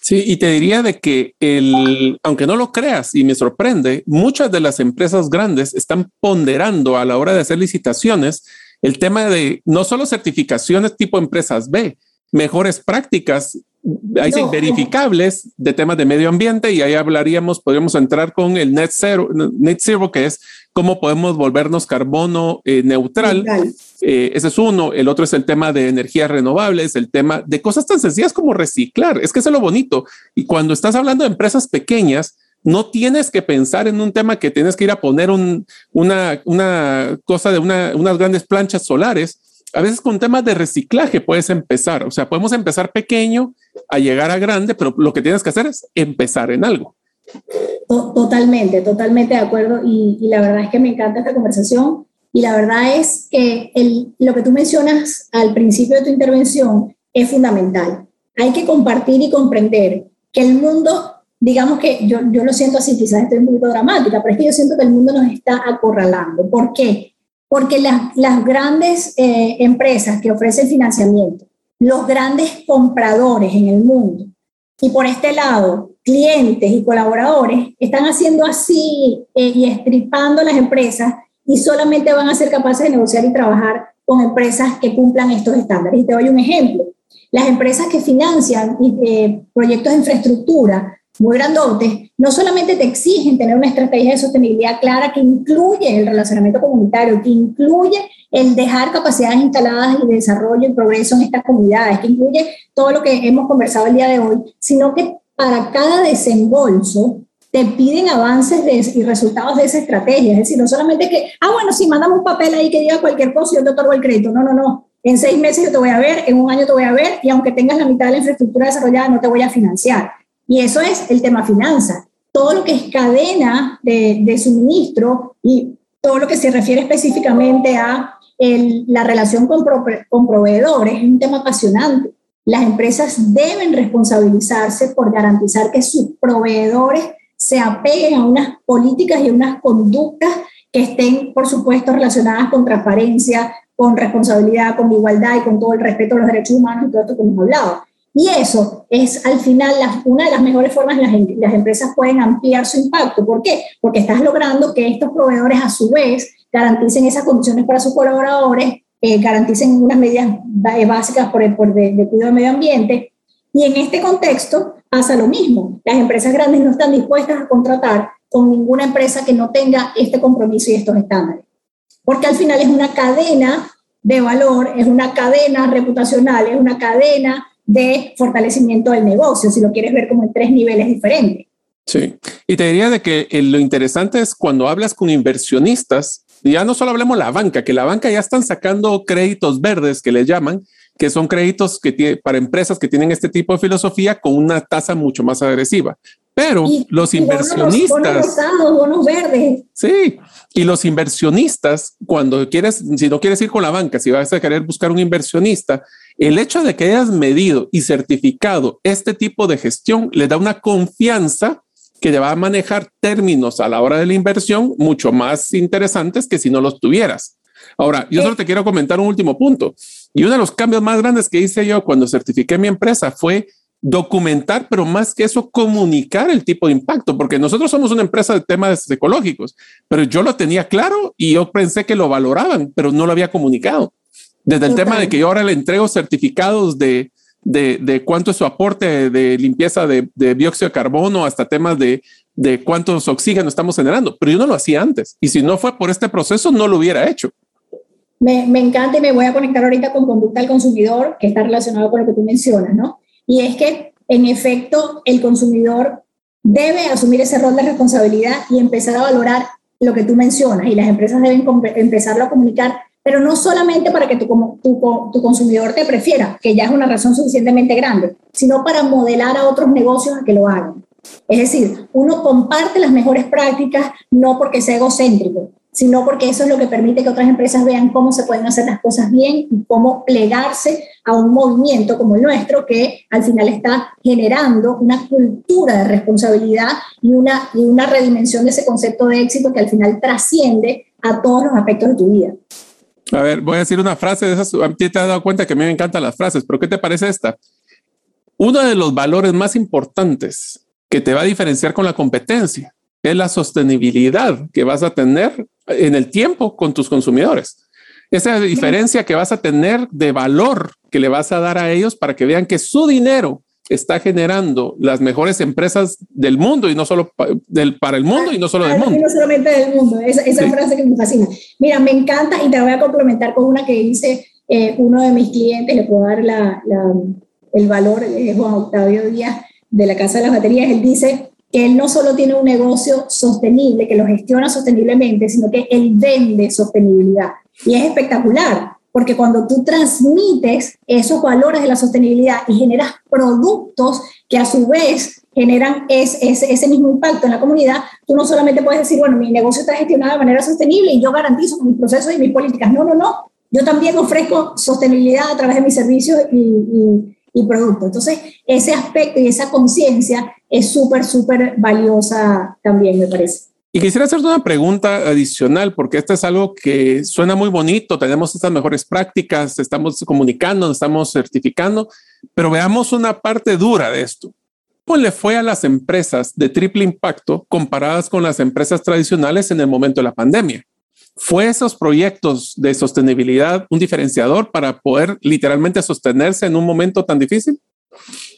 Sí, y te diría de que el, aunque no lo creas y me sorprende, muchas de las empresas grandes están ponderando a la hora de hacer licitaciones el tema de no solo certificaciones tipo empresas B, mejores prácticas hay verificables de temas de medio ambiente y ahí hablaríamos, podríamos entrar con el net zero, net zero que es cómo podemos volvernos carbono eh, neutral. Eh, ese es uno. El otro es el tema de energías renovables, el tema de cosas tan sencillas como reciclar. Es que es lo bonito. Y cuando estás hablando de empresas pequeñas, no tienes que pensar en un tema que tienes que ir a poner un, una, una cosa de una, unas grandes planchas solares a veces con temas de reciclaje puedes empezar, o sea, podemos empezar pequeño a llegar a grande, pero lo que tienes que hacer es empezar en algo. Totalmente, totalmente de acuerdo y, la verdad es que me encanta esta conversación y la verdad es que el, lo que tú mencionas al principio de tu intervención es fundamental. Hay que compartir y comprender que el mundo, digamos que yo, yo lo siento así, quizás estoy un poquito dramática, pero es que yo siento que el mundo nos está acorralando. ¿Por qué? porque las, las grandes eh, empresas que ofrecen financiamiento, los grandes compradores en el mundo, y por este lado, clientes y colaboradores, están haciendo así eh, y estripando las empresas y solamente van a ser capaces de negociar y trabajar con empresas que cumplan estos estándares. Y te doy un ejemplo. Las empresas que financian eh, proyectos de infraestructura muy grandotes, no solamente te exigen tener una estrategia de sostenibilidad clara que incluye el relacionamiento comunitario, que incluye el dejar capacidades instaladas y de desarrollo y progreso en estas comunidades, que incluye todo lo que hemos conversado el día de hoy, sino que para cada desembolso te piden avances y resultados de esa estrategia. Es decir, no solamente que, ah, bueno, si mandamos un papel ahí que diga cualquier cosa, yo te otorgo el crédito. No, no, no. En seis meses yo te voy a ver, en un año te voy a ver, y aunque tengas la mitad de la infraestructura desarrollada, no te voy a financiar. Y eso es el tema finanzas. Todo lo que es cadena de, suministro y todo lo que se refiere específicamente a la relación con, proveedores es un tema apasionante. Las empresas deben responsabilizarse por garantizar que sus proveedores se apeguen a unas políticas y unas conductas que estén, por supuesto, relacionadas con transparencia, con responsabilidad, con igualdad y con todo el respeto a los derechos humanos y todo esto que hemos hablado. Y eso es al final una de las mejores formas en las, las empresas pueden ampliar su impacto. ¿Por qué? Porque estás logrando que estos proveedores a su vez garanticen esas condiciones para sus colaboradores, eh, garanticen unas medidas eh, básicas por el de cuidado del medio ambiente. Y en este contexto pasa lo mismo. Las empresas grandes no están dispuestas a contratar con ninguna empresa que no tenga este compromiso y estos estándares. Porque al final es una cadena de valor, es una cadena reputacional, es una cadena de fortalecimiento del negocio, si lo quieres ver como en tres niveles diferentes. Sí, y te diría de que eh, lo interesante es cuando hablas con inversionistas, ya no solo hablemos la banca, que la banca ya están sacando créditos verdes que le llaman, que son créditos que tiene, para empresas que tienen este tipo de filosofía con una tasa mucho más agresiva. Pero los inversionistas. Bonos, verdes. Sí, y los inversionistas, cuando quieres, si no quieres ir con la banca, si vas a querer buscar un inversionista, el hecho de que hayas medido y certificado este tipo de gestión le da una confianza que te va a manejar términos a la hora de la inversión mucho más interesantes que si no los tuvieras. Ahora, yo solo te quiero comentar un último punto. Y uno de los cambios más grandes que hice yo cuando certifiqué mi empresa fue documentar, pero más que eso, comunicar el tipo de impacto, porque nosotros somos una empresa de temas ecológicos, pero yo lo tenía claro y yo pensé que lo valoraban, pero no lo había comunicado. Desde el tema de que yo ahora le entrego certificados de, de, cuánto es su aporte de limpieza de, dióxido de carbono hasta temas de, de cuántos oxígeno estamos generando, pero yo no lo hacía antes. Y si no fue por este proceso, no lo hubiera hecho. Me, me, encanta y me voy a conectar ahorita con conducta del consumidor, que está relacionado con lo que tú mencionas, ¿no? Y es que, en efecto, el consumidor debe asumir ese rol de responsabilidad y empezar a valorar lo que tú mencionas. Y las empresas deben empezarlo a comunicar pero no solamente para que tu, tu, tu, consumidor te prefiera, que ya es una razón suficientemente grande, sino para modelar a otros negocios a que lo hagan. Es decir, uno comparte las mejores prácticas no porque sea egocéntrico, sino porque eso es lo que permite que otras empresas vean cómo se pueden hacer las cosas bien y cómo plegarse a un movimiento como el nuestro que al final está generando una cultura de responsabilidad y una, y una redimensión de ese concepto de éxito que al final trasciende a todos los aspectos de tu vida. A ver, voy a decir una frase de esas. Te has dado cuenta que a mí me encantan las frases, pero ¿qué te parece esta? Uno de los valores más importantes que te va a diferenciar con la competencia es la sostenibilidad que vas a tener en el tiempo con tus consumidores. Esa diferencia que vas a tener de valor que le vas a dar a ellos para que vean que su dinero está generando las mejores empresas del mundo y no solo del, para el mundo y no solo del mundo. No solamente del mundo, esa, esa frase que me fascina. Mira, me encanta y te voy a complementar con una que dice eh, uno de mis clientes, le puedo dar la, el valor, eh, Juan Octavio Díaz de la Casa de las Baterías, él dice, que él no solo tiene un negocio sostenible, que lo gestiona sosteniblemente, sino que él vende sostenibilidad. Y es espectacular, porque cuando tú transmites esos valores de la sostenibilidad y generas productos que a su vez generan ese, mismo impacto en la comunidad, tú no solamente puedes decir, bueno, mi negocio está gestionado de manera sostenible y yo garantizo mis procesos y mis políticas. No, no, no. Yo también ofrezco sostenibilidad a través de mis servicios y, y, y productos. Entonces, ese aspecto y esa conciencia es súper, súper valiosa también, me parece. Y quisiera hacerte una pregunta adicional, porque esto es algo que suena muy bonito, tenemos estas mejores prácticas, estamos comunicando, estamos certificando, pero veamos una parte dura de esto. ¿Cómo le fue a las empresas de triple impacto comparadas con las empresas tradicionales en el momento de la pandemia? ¿Fue esos proyectos de sostenibilidad un diferenciador para poder literalmente sostenerse en un momento tan difícil?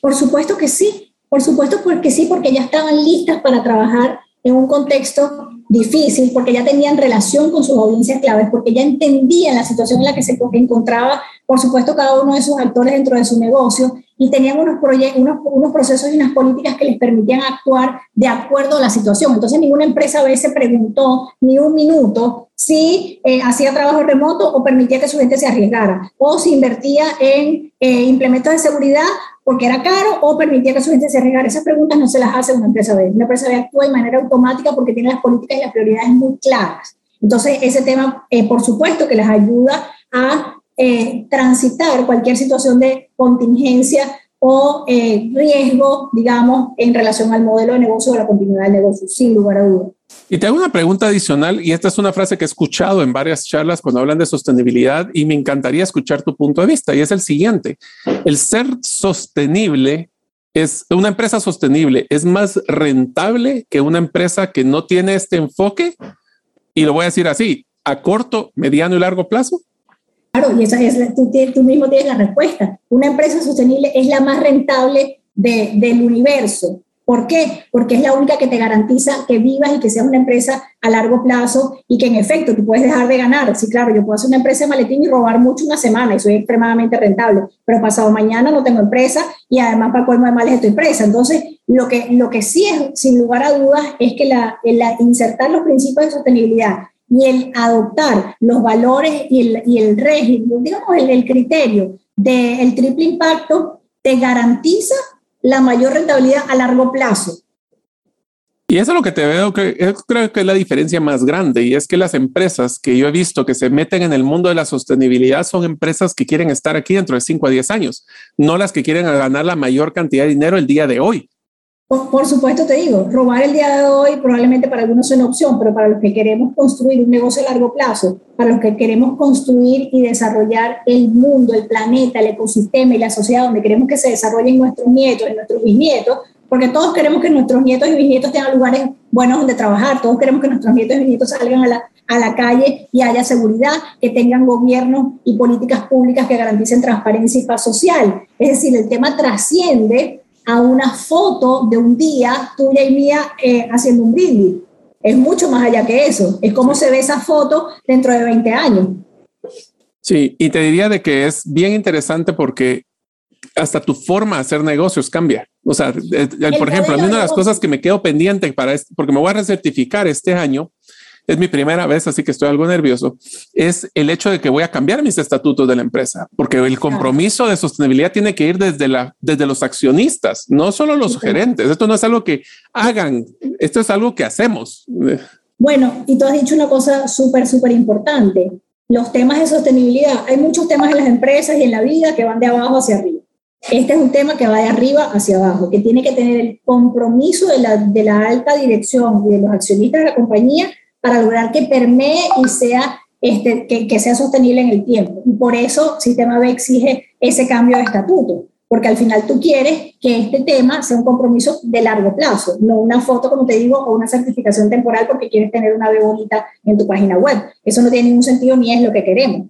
Por supuesto que sí. Por supuesto porque sí, porque ya estaban listas para trabajar en un contexto difícil, porque ya tenían relación con sus audiencias claves, porque ya entendían la situación en la que se encontraba, por supuesto, cada uno de sus actores dentro de su negocio y tenían unos, unos, unos procesos y unas políticas que les permitían actuar de acuerdo a la situación. Entonces, ninguna empresa a veces preguntó ni un minuto si eh, hacía trabajo remoto o permitía que su gente se arriesgara, o si invertía en eh, implementos de seguridad porque era caro o permitía que su gente se arriesgara. Esas preguntas no se las hace una empresa B. Una empresa B actúa de manera automática porque tiene las políticas y las prioridades muy claras. Entonces, ese tema, eh, por supuesto, que les ayuda a eh, transitar cualquier situación de contingencia o eh, riesgo, digamos, en relación al modelo de negocio o la continuidad del negocio, sin lugar a dudas. Y te hago una pregunta adicional, y esta es una frase que he escuchado en varias charlas cuando hablan de sostenibilidad, y me encantaría escuchar tu punto de vista, y es el siguiente. El ser sostenible es una empresa sostenible, es más rentable que una empresa que no tiene este enfoque, y lo voy a decir así, a corto, mediano y largo plazo. Claro, y esa es, tú, tú mismo tienes la respuesta. Una empresa sostenible es la más rentable de, del universo. ¿Por qué? Porque es la única que te garantiza que vivas y que seas una empresa a largo plazo y que en efecto tú puedes dejar de ganar. Sí, claro, yo puedo hacer una empresa de maletín y robar mucho una semana y soy extremadamente rentable, pero pasado mañana no tengo empresa y además para colmo de males estoy presa. Entonces, lo que, lo que sí es, sin lugar a dudas, es que la, insertar los principios de sostenibilidad y el adoptar los valores y el, y el régimen, digamos, el, el criterio del triple impacto, te garantiza la mayor rentabilidad a largo plazo. Y eso es lo que te veo, que creo que es la diferencia más grande, y es que las empresas que yo he visto que se meten en el mundo de la sostenibilidad son empresas que quieren estar aquí dentro de 5 a 10 años, no las que quieren ganar la mayor cantidad de dinero el día de hoy. Por, supuesto, te digo, robar el día de hoy probablemente para algunos es una opción, pero para los que queremos construir un negocio a largo plazo, para los que queremos construir y desarrollar el mundo, el planeta, el ecosistema y la sociedad donde queremos que se desarrollen nuestros nietos y nuestros bisnietos, porque todos queremos que nuestros nietos y bisnietos tengan lugares buenos donde trabajar, todos queremos que nuestros nietos y bisnietos salgan a la, a la calle y haya seguridad, que tengan gobiernos y políticas públicas que garanticen transparencia y paz social. Es decir, el tema trasciende a una foto de un día tuya y mía eh, haciendo un brindis. Es mucho más allá que eso. Es cómo se ve esa foto dentro de 20 años. Sí, y te diría de que es bien interesante porque hasta tu forma de hacer negocios cambia. O sea, eh, por ejemplo, a mí una de las cosas que me quedo pendiente para, porque me voy a recertificar este año, es mi primera vez, así que estoy algo nervioso, es el hecho de que voy a cambiar mis estatutos de la empresa, porque el compromiso de sostenibilidad tiene que ir desde, la, desde los accionistas, no solo los gerentes. Esto no es algo que hagan, esto es algo que hacemos. Bueno, y tú has dicho una cosa súper, súper importante. Los temas de sostenibilidad, hay muchos temas en las empresas y en la vida que van de abajo hacia arriba. Este es un tema que va de arriba hacia abajo, que tiene que tener el compromiso de la, de la alta dirección y de los accionistas de la compañía para lograr que permee y sea, este, que, que sea sostenible en el tiempo. Y por eso Sistema B exige ese cambio de estatuto, porque al final tú quieres que este tema sea un compromiso de largo plazo, no una foto, como te digo, o una certificación temporal porque quieres tener una B bonita en tu página web. Eso no tiene ningún sentido ni es lo que queremos.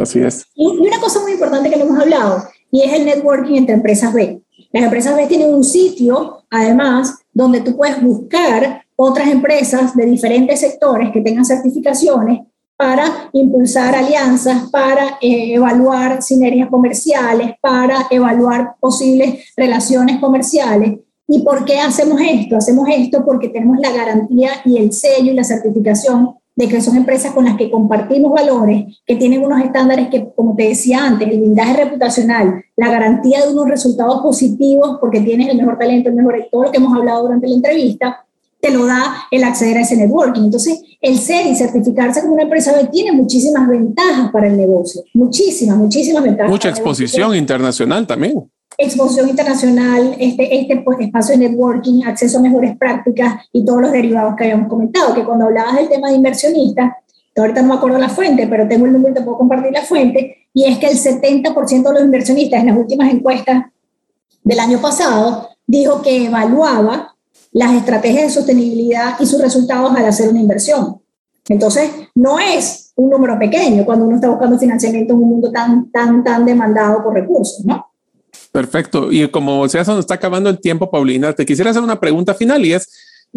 Así es. Y, una cosa muy importante que no hemos hablado, y es el networking entre empresas B. Las empresas B tienen un sitio, además, donde tú puedes buscar otras empresas de diferentes sectores que tengan certificaciones para impulsar alianzas, para eh, evaluar sinergias comerciales, para evaluar posibles relaciones comerciales. ¿Y por qué hacemos esto? Hacemos esto porque tenemos la garantía y el sello y la certificación de que son empresas con las que compartimos valores, que tienen unos estándares que, como te decía antes, el blindaje reputacional, la garantía de unos resultados positivos porque tienes el mejor talento, el mejor, todo lo que hemos hablado durante la entrevista, te lo da el acceder a ese networking. Entonces, el ser y certificarse como una empresa tiene muchísimas ventajas para el negocio, muchísimas, muchísimas ventajas. Mucha exposición internacional también exposición internacional, este, este pues, espacio de networking, acceso a mejores prácticas y todos los derivados que habíamos comentado, que cuando hablabas del tema de inversionistas, ahorita no me acuerdo la fuente, pero tengo el número y te puedo compartir la fuente, y es que el 70% de los inversionistas en las últimas encuestas del año pasado dijo que evaluaba las estrategias de sostenibilidad y sus resultados al hacer una inversión. Entonces, no es un número pequeño cuando uno está buscando financiamiento en un mundo tan, tan, tan demandado por recursos, ¿no? Perfecto. Y como se nos está acabando el tiempo, Paulina, te quisiera hacer una pregunta final y es,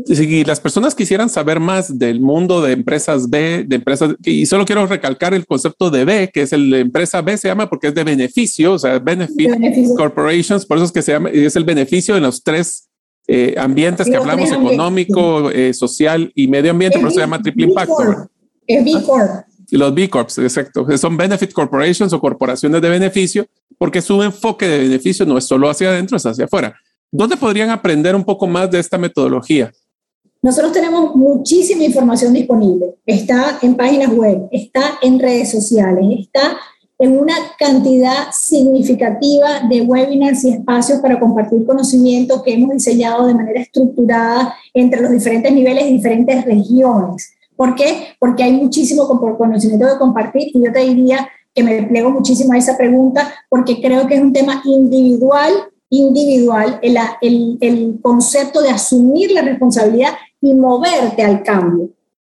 si las personas quisieran saber más del mundo de empresas B, de empresas, y solo quiero recalcar el concepto de B, que es el de empresa B, se llama porque es de beneficio, o sea, Benefit Corporations, por eso es que se llama, es el beneficio en los tres eh, ambientes que hablamos, económico, eh, social y medio ambiente, por eso se llama triple impacto. Es B Corp. Los B Corps, exacto. Son Benefit Corporations o corporaciones de beneficio, porque su enfoque de beneficio no es solo hacia adentro, es hacia afuera. ¿Dónde podrían aprender un poco más de esta metodología? Nosotros tenemos muchísima información disponible. Está en páginas web, está en redes sociales, está en una cantidad significativa de webinars y espacios para compartir conocimiento que hemos diseñado de manera estructurada entre los diferentes niveles y diferentes regiones. ¿Por qué? Porque hay muchísimo conocimiento de compartir y yo te diría que me plego muchísimo a esa pregunta porque creo que es un tema individual, individual, el, el concepto de asumir la responsabilidad y moverte al cambio.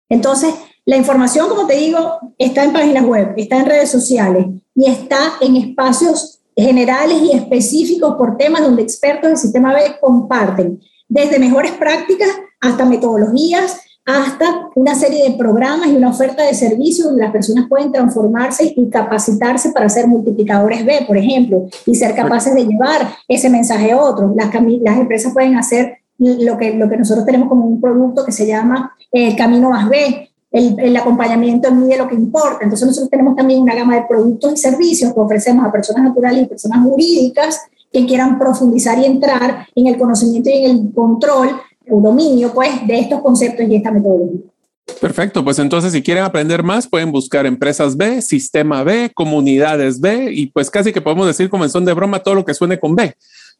Entonces, la información, como te digo, está en páginas web, está en redes sociales y está en espacios generales y específicos por temas donde expertos del sistema B comparten, desde mejores prácticas hasta metodologías, hasta una serie de programas y una oferta de servicios donde las personas pueden transformarse y capacitarse para ser multiplicadores B, por ejemplo, y ser capaces de llevar ese mensaje a otros. Las, las empresas pueden hacer lo que, lo que nosotros tenemos como un producto que se llama el eh, Camino Más B, el, el, acompañamiento mide lo que importa. Entonces nosotros tenemos también una gama de productos y servicios que ofrecemos a personas naturales y personas jurídicas que quieran profundizar y entrar en el conocimiento y en el control un dominio pues, de estos conceptos y esta metodología. Perfecto, pues entonces si quieren aprender más pueden buscar empresas B, sistema B, comunidades B y pues casi que podemos decir como en son de broma todo lo que suene con B.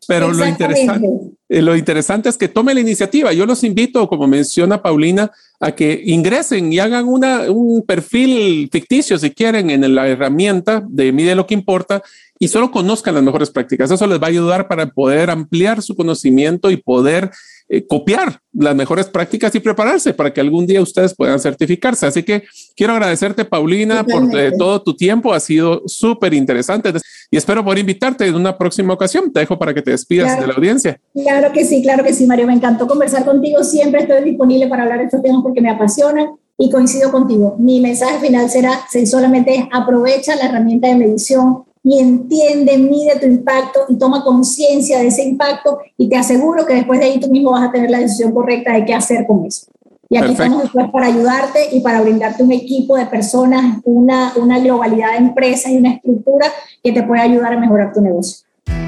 Pero lo interesante, eh, lo interesante es que tome la iniciativa. Yo los invito, como menciona Paulina, a que ingresen y hagan una, un perfil ficticio, si quieren, en la herramienta de Mide lo que importa y solo conozcan las mejores prácticas. Eso les va a ayudar para poder ampliar su conocimiento y poder eh, copiar las mejores prácticas y prepararse para que algún día ustedes puedan certificarse. Así que quiero agradecerte, Paulina, por eh, todo tu tiempo. Ha sido súper interesante y espero poder invitarte en una próxima ocasión. Te dejo para que te despidas de la audiencia. Claro que sí, claro que sí, Mario. Me encantó conversar contigo. Siempre estoy disponible para hablar de estos temas porque me apasionan y coincido contigo. Mi mensaje final será solamente aprovecha la herramienta de medición y entiende, mide tu impacto y toma conciencia de ese impacto y te aseguro que después de ahí tú mismo vas a tener la decisión correcta de qué hacer con eso. Y aquí estamos después para ayudarte y para brindarte un equipo de personas, una, una globalidad de empresas y una estructura que te puede ayudar a mejorar tu negocio.